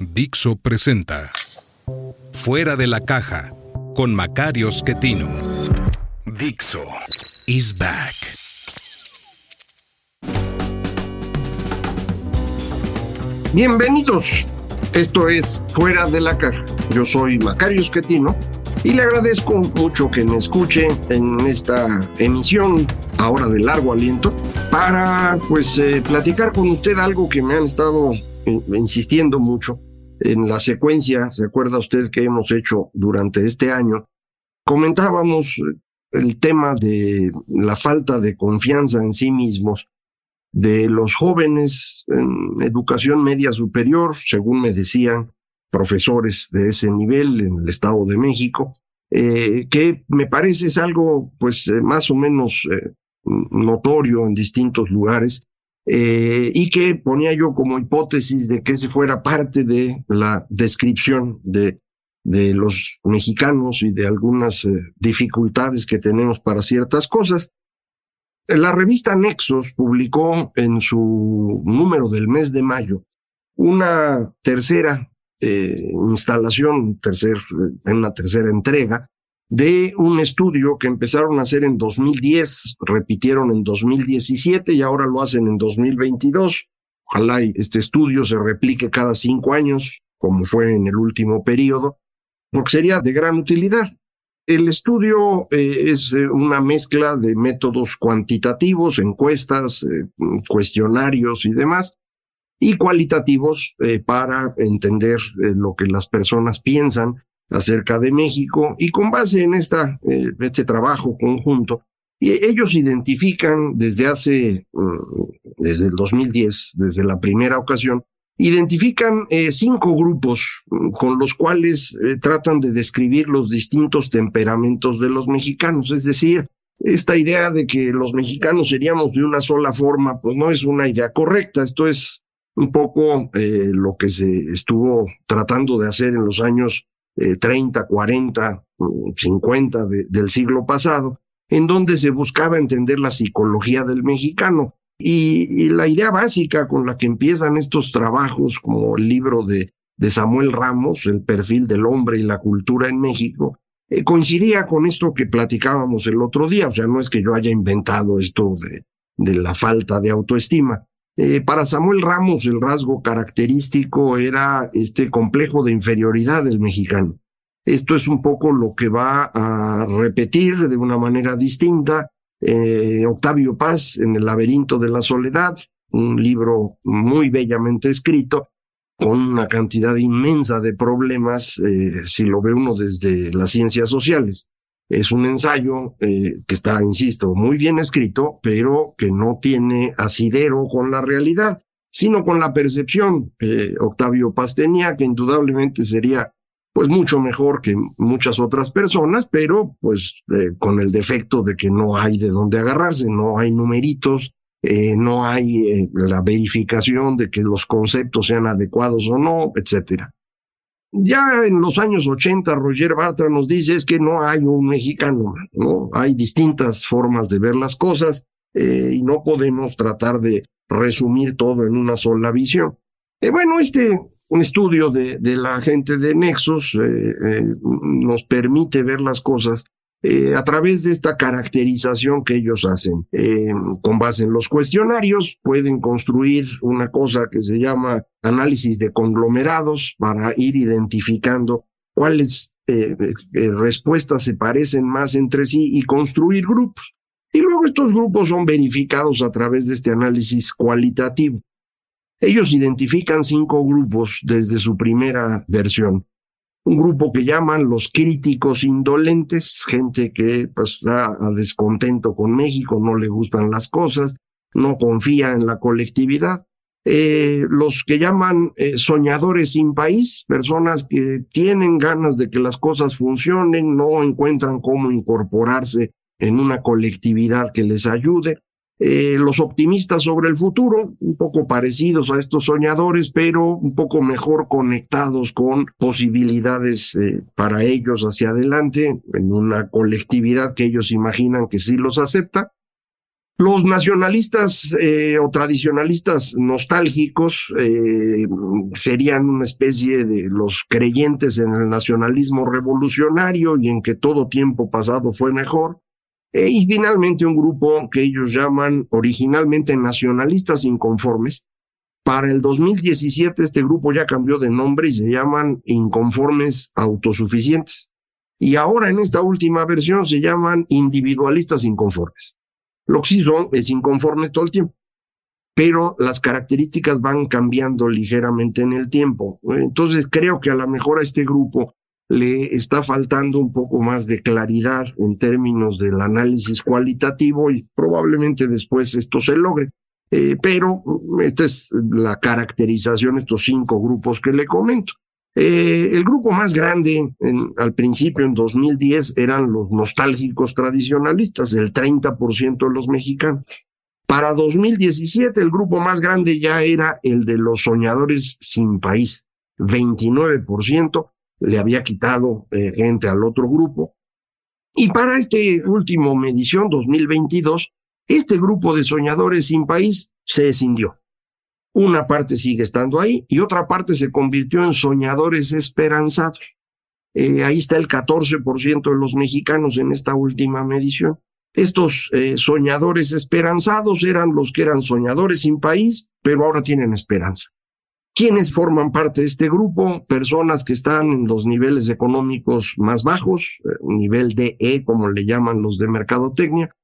Dixo presenta Fuera de la caja con Macario Schettino. Dixo is back. Bienvenidos. Esto es Fuera de la Caja. Yo soy Macario Schettino y le agradezco mucho que me escuche en esta emisión ahora de largo aliento para pues eh, platicar con usted algo que me han estado insistiendo mucho en la secuencia, se acuerda usted que hemos hecho durante este año, comentábamos el tema de la falta de confianza en sí mismos de los jóvenes en educación media superior, según me decían profesores de ese nivel en el Estado de México, eh, que me parece es algo pues eh, más o menos eh, notorio en distintos lugares y que ponía yo como hipótesis de que ese fuera parte de la descripción de, de los mexicanos y de algunas dificultades que tenemos para ciertas cosas. La revista Nexos publicó en su número del mes de mayo una tercera eh, instalación, una tercera entrega de un estudio que empezaron a hacer en 2010, repitieron en 2017 y ahora lo hacen en 2022. Ojalá este estudio se replique cada cinco años, como fue en el último periodo, porque sería de gran utilidad. El estudio eh, es eh, una mezcla de métodos cuantitativos, encuestas, cuestionarios y demás, y cualitativos eh, para entender eh, lo que las personas piensan acerca de México y con base en esta, eh, este trabajo conjunto, y ellos identifican desde hace, mm, desde el 2010, desde la primera ocasión, identifican cinco grupos mm, con los cuales tratan de describir los distintos temperamentos de los mexicanos, es decir, esta idea de que los mexicanos seríamos de una sola forma, pues no es una idea correcta, esto es un poco eh, lo que se estuvo tratando de hacer en los años eh, 30, 40, 50 del siglo pasado, en donde se buscaba entender la psicología del mexicano. Y, la idea básica con la que empiezan estos trabajos, como el libro de, de Samuel Ramos, El perfil del hombre y la cultura en México, eh, coincidía con esto que platicábamos el otro día. O sea, no es que yo haya inventado esto de, de la falta de autoestima, eh, para Samuel Ramos el rasgo característico era este complejo de inferioridad del mexicano. Esto es un poco lo que va a repetir de una manera distinta eh, Octavio Paz en El laberinto de la soledad, un libro muy bellamente escrito, con una cantidad inmensa de problemas, eh, si lo ve uno desde las ciencias sociales. Es un ensayo eh, que está, insisto, muy bien escrito, pero que no tiene asidero con la realidad, sino con la percepción. Eh, Octavio Paz tenía, que indudablemente sería pues mucho mejor que muchas otras personas, pero pues eh, con el defecto de que no hay de dónde agarrarse, no hay numeritos, no hay la verificación de que los conceptos sean adecuados o no, etcétera. Ya en los años 80, Roger Bartra nos dice es que no hay un mexicano, ¿no? Hay distintas formas de ver las cosas eh, y no podemos tratar de resumir todo en una sola visión. Eh, bueno, este un estudio de, de, la gente de Nexos eh, nos permite ver las cosas eh, a través de esta caracterización que ellos hacen. Eh, con base en los cuestionarios, pueden construir una cosa que se llama análisis de conglomerados para ir identificando cuáles eh, respuestas se parecen más entre sí y construir grupos. Y luego estos grupos son verificados a través de este análisis cualitativo. Ellos identifican cinco grupos desde su primera versión un grupo que llaman los críticos indolentes, gente que pues está a descontento con México, no le gustan las cosas, no confía en la colectividad. eh, los que llaman eh, soñadores sin país, personas que tienen ganas de que las cosas funcionen, no encuentran cómo incorporarse en una colectividad que les ayude. Eh, los optimistas sobre el futuro, un poco parecidos a estos soñadores, pero un poco mejor conectados con posibilidades para ellos hacia adelante, en una colectividad que ellos imaginan que sí los acepta. Los nacionalistas eh, o tradicionalistas nostálgicos eh, serían una especie de los creyentes en el nacionalismo revolucionario y en que todo tiempo pasado fue mejor. Eh, y finalmente un grupo que ellos llaman originalmente nacionalistas inconformes. Para el 2017 este grupo ya cambió de nombre y se llaman inconformes autosuficientes. Y ahora en esta última versión se llaman individualistas inconformes. Lo que sí son es inconformes todo el tiempo, pero las características van cambiando ligeramente en el tiempo. Entonces creo que a lo mejor este grupo le está faltando un poco más de claridad en términos del análisis cualitativo y probablemente después esto se logre. Eh, pero esta es la caracterización, estos cinco grupos que le comento. Eh, el grupo más grande al principio, en 2010, eran los nostálgicos tradicionalistas, el 30% de los mexicanos. Para 2017, el grupo más grande ya era el de los soñadores sin país, 29%, le había quitado eh, gente al otro grupo. Y para este último medición, 2022, este grupo de soñadores sin país se escindió. Una parte sigue estando ahí y otra parte se convirtió en soñadores esperanzados. Eh, ahí está el 14% de los mexicanos en esta última medición. Estos eh, soñadores esperanzados eran los que eran soñadores sin país, pero ahora tienen esperanza. ¿Quiénes forman parte de este grupo? Personas que están en los niveles económicos más bajos, eh, nivel DE, como le llaman los de mercadotecnia,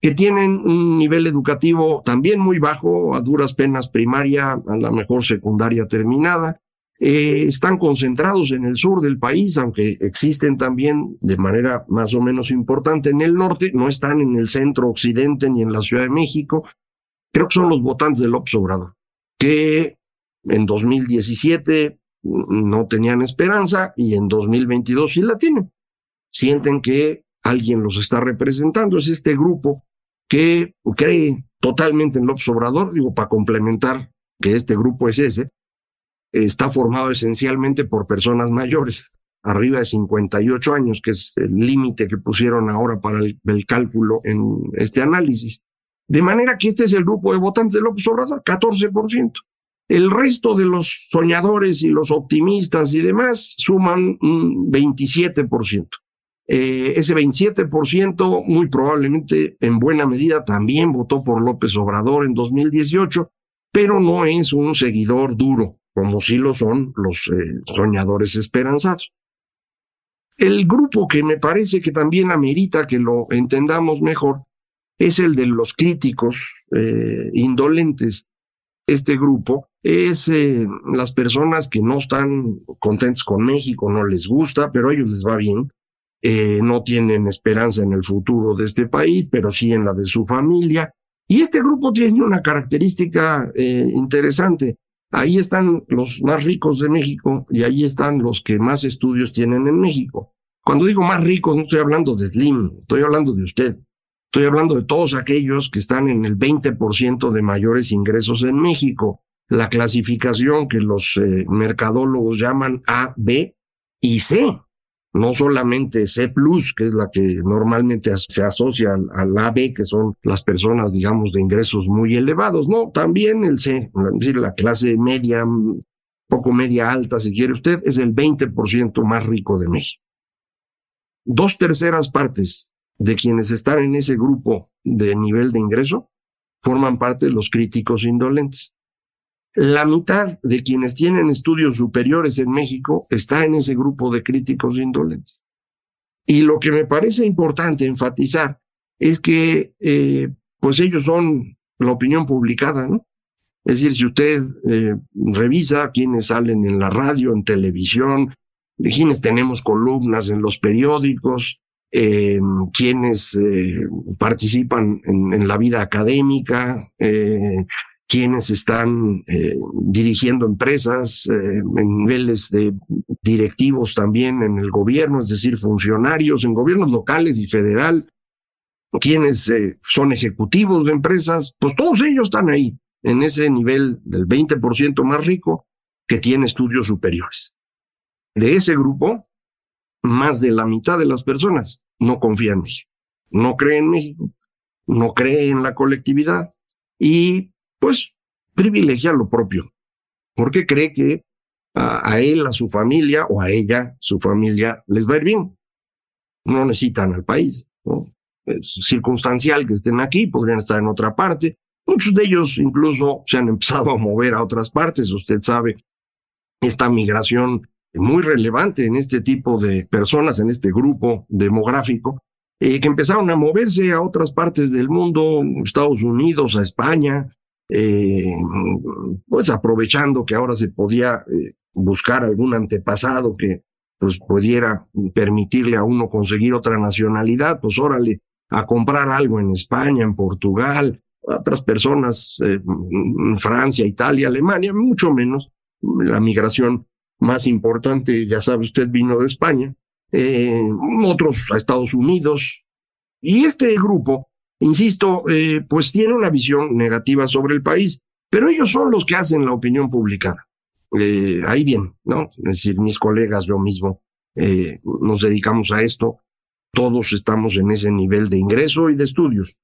que tienen un nivel educativo también muy bajo, a duras penas primaria, a la mejor secundaria terminada. Eh, están concentrados en el sur del país, aunque existen también de manera más o menos importante en el norte, no están en el centro occidente ni en la Ciudad de México. Creo que son los votantes del López Obrador, que en 2017 no tenían esperanza y en 2022 sí la tienen. Sienten que alguien los está representando, es este grupo que cree totalmente en López Obrador, digo, para complementar que este grupo es ese, está formado esencialmente por personas mayores, arriba de 58 años, que es el límite que pusieron ahora para el, cálculo en este análisis. De manera que este es el grupo de votantes de López Obrador, 14%. El resto de los soñadores y los optimistas y demás suman un 27%. Eh, ese 27% muy probablemente en buena medida también votó por López Obrador en 2018, pero no es un seguidor duro, como sí lo son los eh, soñadores esperanzados. El grupo que me parece que también amerita que lo entendamos mejor es el de los críticos eh, indolentes. Este grupo es las personas que no están contentos con México, no les gusta, pero a ellos les va bien eh, no tienen esperanza en el futuro de este país, pero sí en la de su familia. Y este grupo tiene una característica eh, interesante. Ahí están los más ricos de México y ahí están los que más estudios tienen en México. Cuando digo más ricos, no estoy hablando de Slim, estoy hablando de usted. Estoy hablando de todos aquellos que están en el 20% de mayores ingresos en México. La clasificación que los eh, mercadólogos llaman A, B y C no solamente C+, que es la que normalmente se asocia al, AB, que son las personas, digamos, de ingresos muy elevados, no, también el C, la clase media, poco media alta, si quiere usted, es el 20% más rico de México. Dos terceras partes de quienes están en ese grupo de nivel de ingreso forman parte de los críticos indolentes. La mitad de quienes tienen estudios superiores en México está en ese grupo de críticos indolentes. Y lo que me parece importante enfatizar es que, eh, pues ellos son la opinión publicada, ¿no? Es decir, si usted eh, revisa quienes salen en la radio, en televisión, quienes tenemos columnas en los periódicos, eh, quienes participan en, en, la vida académica, quienes están eh, dirigiendo empresas eh, en niveles de directivos también en el gobierno, es decir, funcionarios en gobiernos locales y federal, quienes eh, son ejecutivos de empresas, pues todos ellos están ahí, en ese nivel del 20% más rico que tiene estudios superiores. De ese grupo, más de la mitad de las personas no confían en México, no creen en México, no creen en la colectividad y pues privilegia lo propio, porque cree que a, él, a su familia o a ella, su familia, les va a ir bien. No necesitan al país. Es circunstancial que estén aquí, podrían estar en otra parte. Muchos de ellos incluso se han empezado a mover a otras partes. Usted sabe, esta migración muy relevante en este tipo de personas, en este grupo demográfico, eh, que empezaron a moverse a otras partes del mundo, Estados Unidos, a España, eh, pues aprovechando que ahora se podía eh, buscar algún antepasado que pues pudiera permitirle a uno conseguir otra nacionalidad, pues órale, a comprar algo en España, en Portugal, otras personas, eh, en Francia, Italia, Alemania, mucho menos. La migración más importante, ya sabe usted, vino de España, otros a Estados Unidos. Y este grupo insisto, eh, pues tiene una visión negativa sobre el país, pero ellos son los que hacen la opinión pública. Eh, ahí bien, ¿no? Es decir, mis colegas, yo mismo, eh, nos dedicamos a esto, todos estamos en ese nivel de ingreso y de estudios.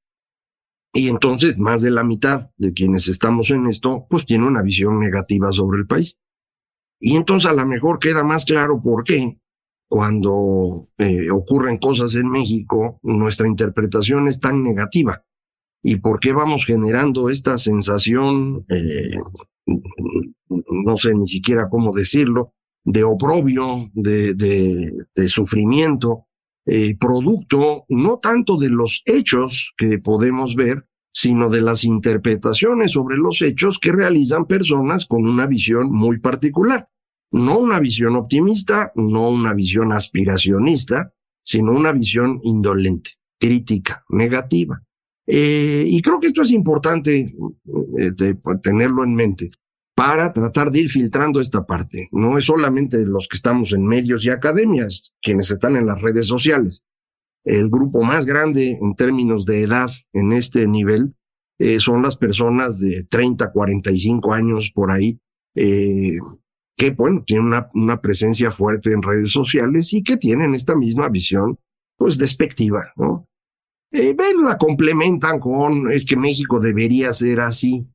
Y entonces, más de la mitad de quienes estamos en esto, pues tiene una visión negativa sobre el país. Y entonces a lo mejor queda más claro por qué cuando eh, ocurren cosas en México, nuestra interpretación es tan negativa. ¿Y por qué vamos generando esta sensación, eh, no sé ni siquiera cómo decirlo, de oprobio, de, de, sufrimiento, eh, producto no tanto de los hechos que podemos ver, sino de las interpretaciones sobre los hechos que realizan personas con una visión muy particular no una visión optimista, no una visión aspiracionista, sino una visión indolente, crítica, negativa. Eh, y creo que esto es importante eh, pues, tenerlo en mente para tratar de ir filtrando esta parte. No es solamente los que estamos en medios y academias, quienes están en las redes sociales. El grupo más grande en términos de edad en este nivel eh, son las personas de 30, 45 años por ahí, eh, que, bueno, tienen una, una presencia fuerte en redes sociales y que tienen esta misma visión, pues, despectiva, ¿no? Eh, la complementan con, es que México debería ser así,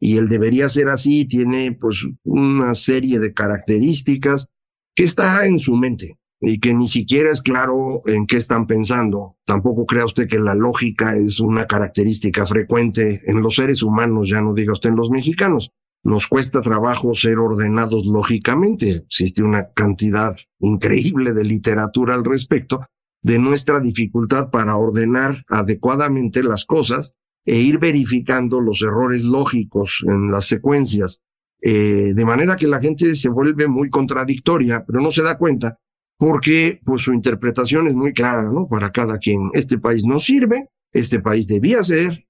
y el debería ser así tiene, pues, una serie de características que está en su mente y que ni siquiera es claro en qué están pensando. Tampoco crea usted que la lógica es una característica frecuente en los seres humanos, ya no diga usted en los mexicanos nos cuesta trabajo ser ordenados lógicamente. Existe una cantidad increíble de literatura al respecto de nuestra dificultad para ordenar adecuadamente las cosas e ir verificando los errores lógicos en las secuencias, eh, de manera que la gente se vuelve muy contradictoria, pero no se da cuenta porque pues su interpretación es muy clara, ¿no? Para cada quien. Este país no sirve, este país debía ser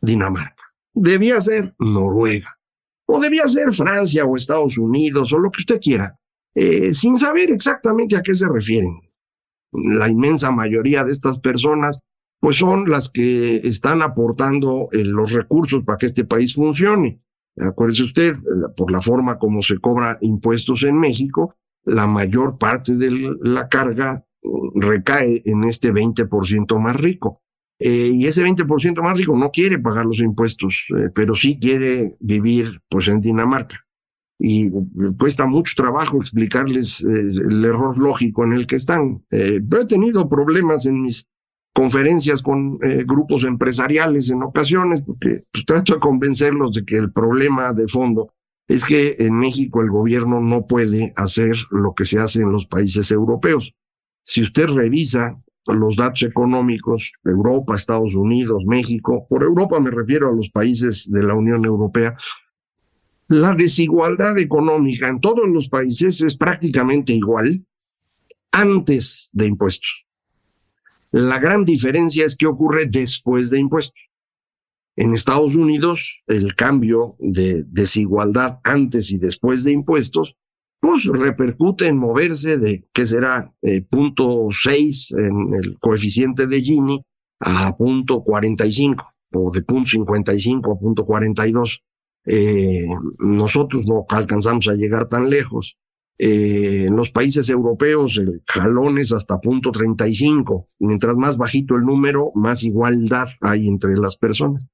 Dinamarca, debía ser Noruega, o debía ser Francia o Estados Unidos o lo que usted quiera, eh, sin saber exactamente a qué se refieren. La inmensa mayoría de estas personas pues son las que están aportando eh, los recursos para que este país funcione. Acuérdese usted, por la forma como se cobra impuestos en México, la mayor parte de la carga mm, recae en este 20% más rico. Eh, y ese 20% más rico no quiere pagar los impuestos, eh, pero sí quiere vivir pues en Dinamarca. Y cuesta mucho trabajo explicarles eh, el error lógico en el que están. pero he tenido problemas en mis conferencias con grupos empresariales en ocasiones, porque pues, trato de convencerlos de que el problema de fondo es que en México el gobierno no puede hacer lo que se hace en los países europeos. Si usted revisa los datos económicos, Europa, Estados Unidos, México, por Europa me refiero a los países de la Unión Europea, la desigualdad económica en todos los países es prácticamente igual antes de impuestos. La gran diferencia es que ocurre después de impuestos. En Estados Unidos, el cambio de desigualdad antes y después de impuestos, pues repercute en moverse de, ¿qué será? Eh, punto 6 en el coeficiente de Gini a punto 45 o de punto 55 a punto 42. Eh, nosotros no alcanzamos a llegar tan lejos. Eh, en los países europeos el jalón es hasta punto 35. Mientras más bajito el número, más igualdad hay entre las personas.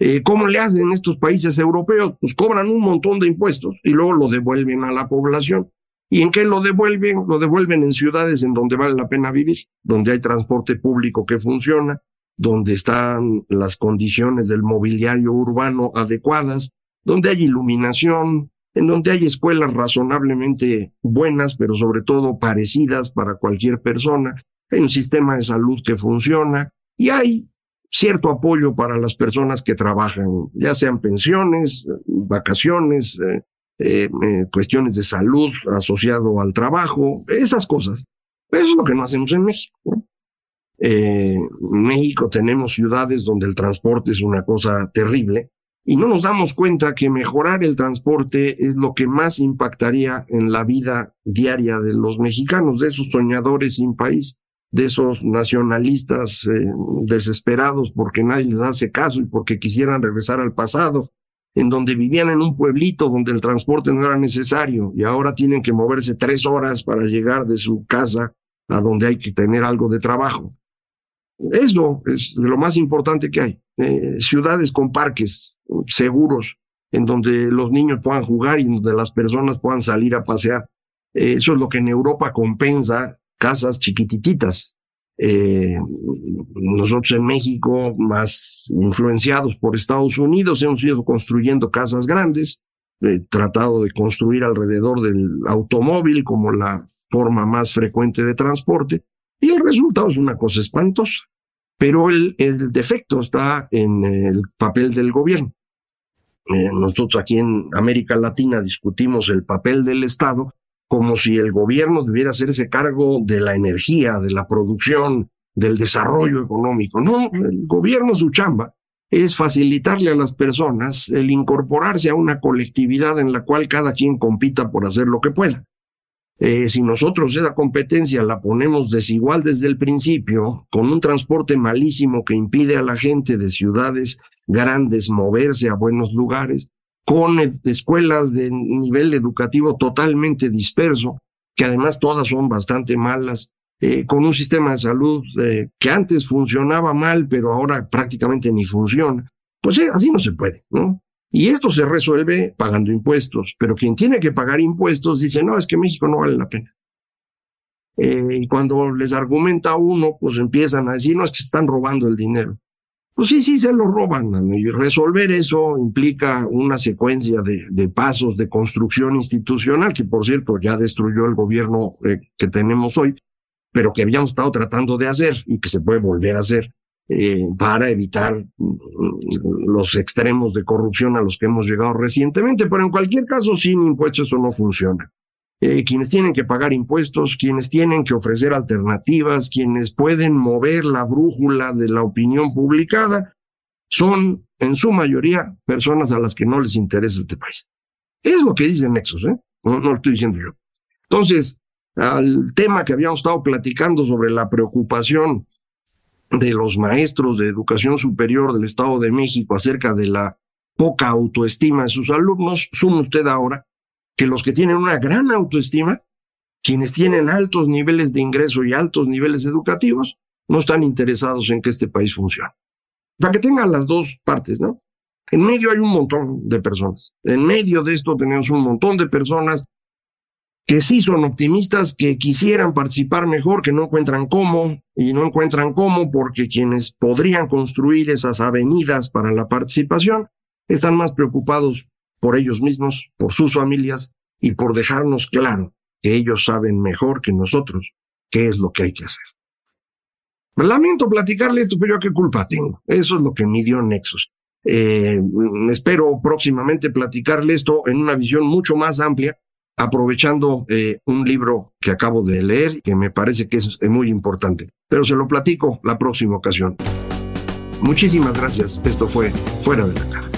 Eh, ¿Cómo le hacen estos países europeos? Pues cobran un montón de impuestos y luego lo devuelven a la población. ¿Y en qué lo devuelven? Lo devuelven en ciudades en donde vale la pena vivir, donde hay transporte público que funciona, donde están las condiciones del mobiliario urbano adecuadas, donde hay iluminación, en donde hay escuelas razonablemente buenas, pero sobre todo parecidas para cualquier persona, hay un sistema de salud que funciona y hay cierto apoyo para las personas que trabajan, ya sean pensiones, vacaciones, eh, eh, eh, cuestiones de salud asociado al trabajo, esas cosas. Eso es lo que no hacemos en México. en México tenemos ciudades donde el transporte es una cosa terrible y no nos damos cuenta que mejorar el transporte es lo que más impactaría en la vida diaria de los mexicanos, de esos soñadores sin país, de esos nacionalistas eh, desesperados porque nadie les hace caso y porque quisieran regresar al pasado, en donde vivían en un pueblito donde el transporte no era necesario y ahora tienen que moverse tres horas para llegar de su casa a donde hay que tener algo de trabajo. Eso es lo más importante que hay. Eh, ciudades con parques seguros, en donde los niños puedan jugar y donde las personas puedan salir a pasear. Eh, eso es lo que en Europa compensa casas chiquititas. Eh, nosotros en México, más influenciados por Estados Unidos, hemos ido construyendo casas grandes, tratado de construir alrededor del automóvil como la forma más frecuente de transporte, y el resultado es una cosa espantosa. Pero el, el defecto está en el papel del gobierno. Eh, nosotros aquí en América Latina discutimos el papel del Estado como si el gobierno debiera hacerse cargo de la energía, de la producción, del desarrollo económico. No, el gobierno su chamba es facilitarle a las personas el incorporarse a una colectividad en la cual cada quien compita por hacer lo que pueda. Eh, si nosotros esa competencia la ponemos desigual desde el principio, con un transporte malísimo que impide a la gente de ciudades grandes moverse a buenos lugares, con escuelas de nivel educativo totalmente disperso, que además todas son bastante malas, eh, con un sistema de salud eh, que antes funcionaba mal, pero ahora prácticamente ni funciona, pues así no se puede, ¿no? Y esto se resuelve pagando impuestos, pero quien tiene que pagar impuestos dice, no, es que México no vale la pena. Eh, y cuando les argumenta uno, pues empiezan a decir, no, es que están robando el dinero. Pues sí, sí, se lo roban. Y resolver eso implica una secuencia de, pasos de construcción institucional, que por cierto ya destruyó el gobierno eh, que tenemos hoy, pero que habíamos estado tratando de hacer y que se puede volver a hacer. Eh, para evitar mm, los extremos de corrupción a los que hemos llegado recientemente, pero en cualquier caso, sin impuestos eso no funciona. Eh, quienes tienen que pagar impuestos, quienes tienen que ofrecer alternativas, quienes pueden mover la brújula de la opinión publicada, son en su mayoría personas a las que no les interesa este país. Es lo que dice Nexos, ¿eh? no lo estoy diciendo yo. Entonces, al tema que habíamos estado platicando sobre la preocupación de los maestros de educación superior del Estado de México acerca de la poca autoestima de sus alumnos, sume usted ahora que los que tienen una gran autoestima, quienes tienen altos niveles de ingreso y altos niveles educativos, no están interesados en que este país funcione. Para que tengan las dos partes, ¿no? En medio hay un montón de personas. En medio de esto tenemos un montón de personas que sí son optimistas, que quisieran participar mejor, que no encuentran cómo, y no encuentran cómo porque quienes podrían construir esas avenidas para la participación están más preocupados por ellos mismos, por sus familias y por dejarnos claro que ellos saben mejor que nosotros qué es lo que hay que hacer. Lamento platicarle esto, pero qué culpa tengo. Eso es lo que midió Nexus. Eh, espero próximamente platicarle esto en una visión mucho más amplia aprovechando eh, un libro que acabo de leer que me parece que es muy importante. Pero se lo platico la próxima ocasión. Muchísimas gracias. Esto fue Fuera de la Caja.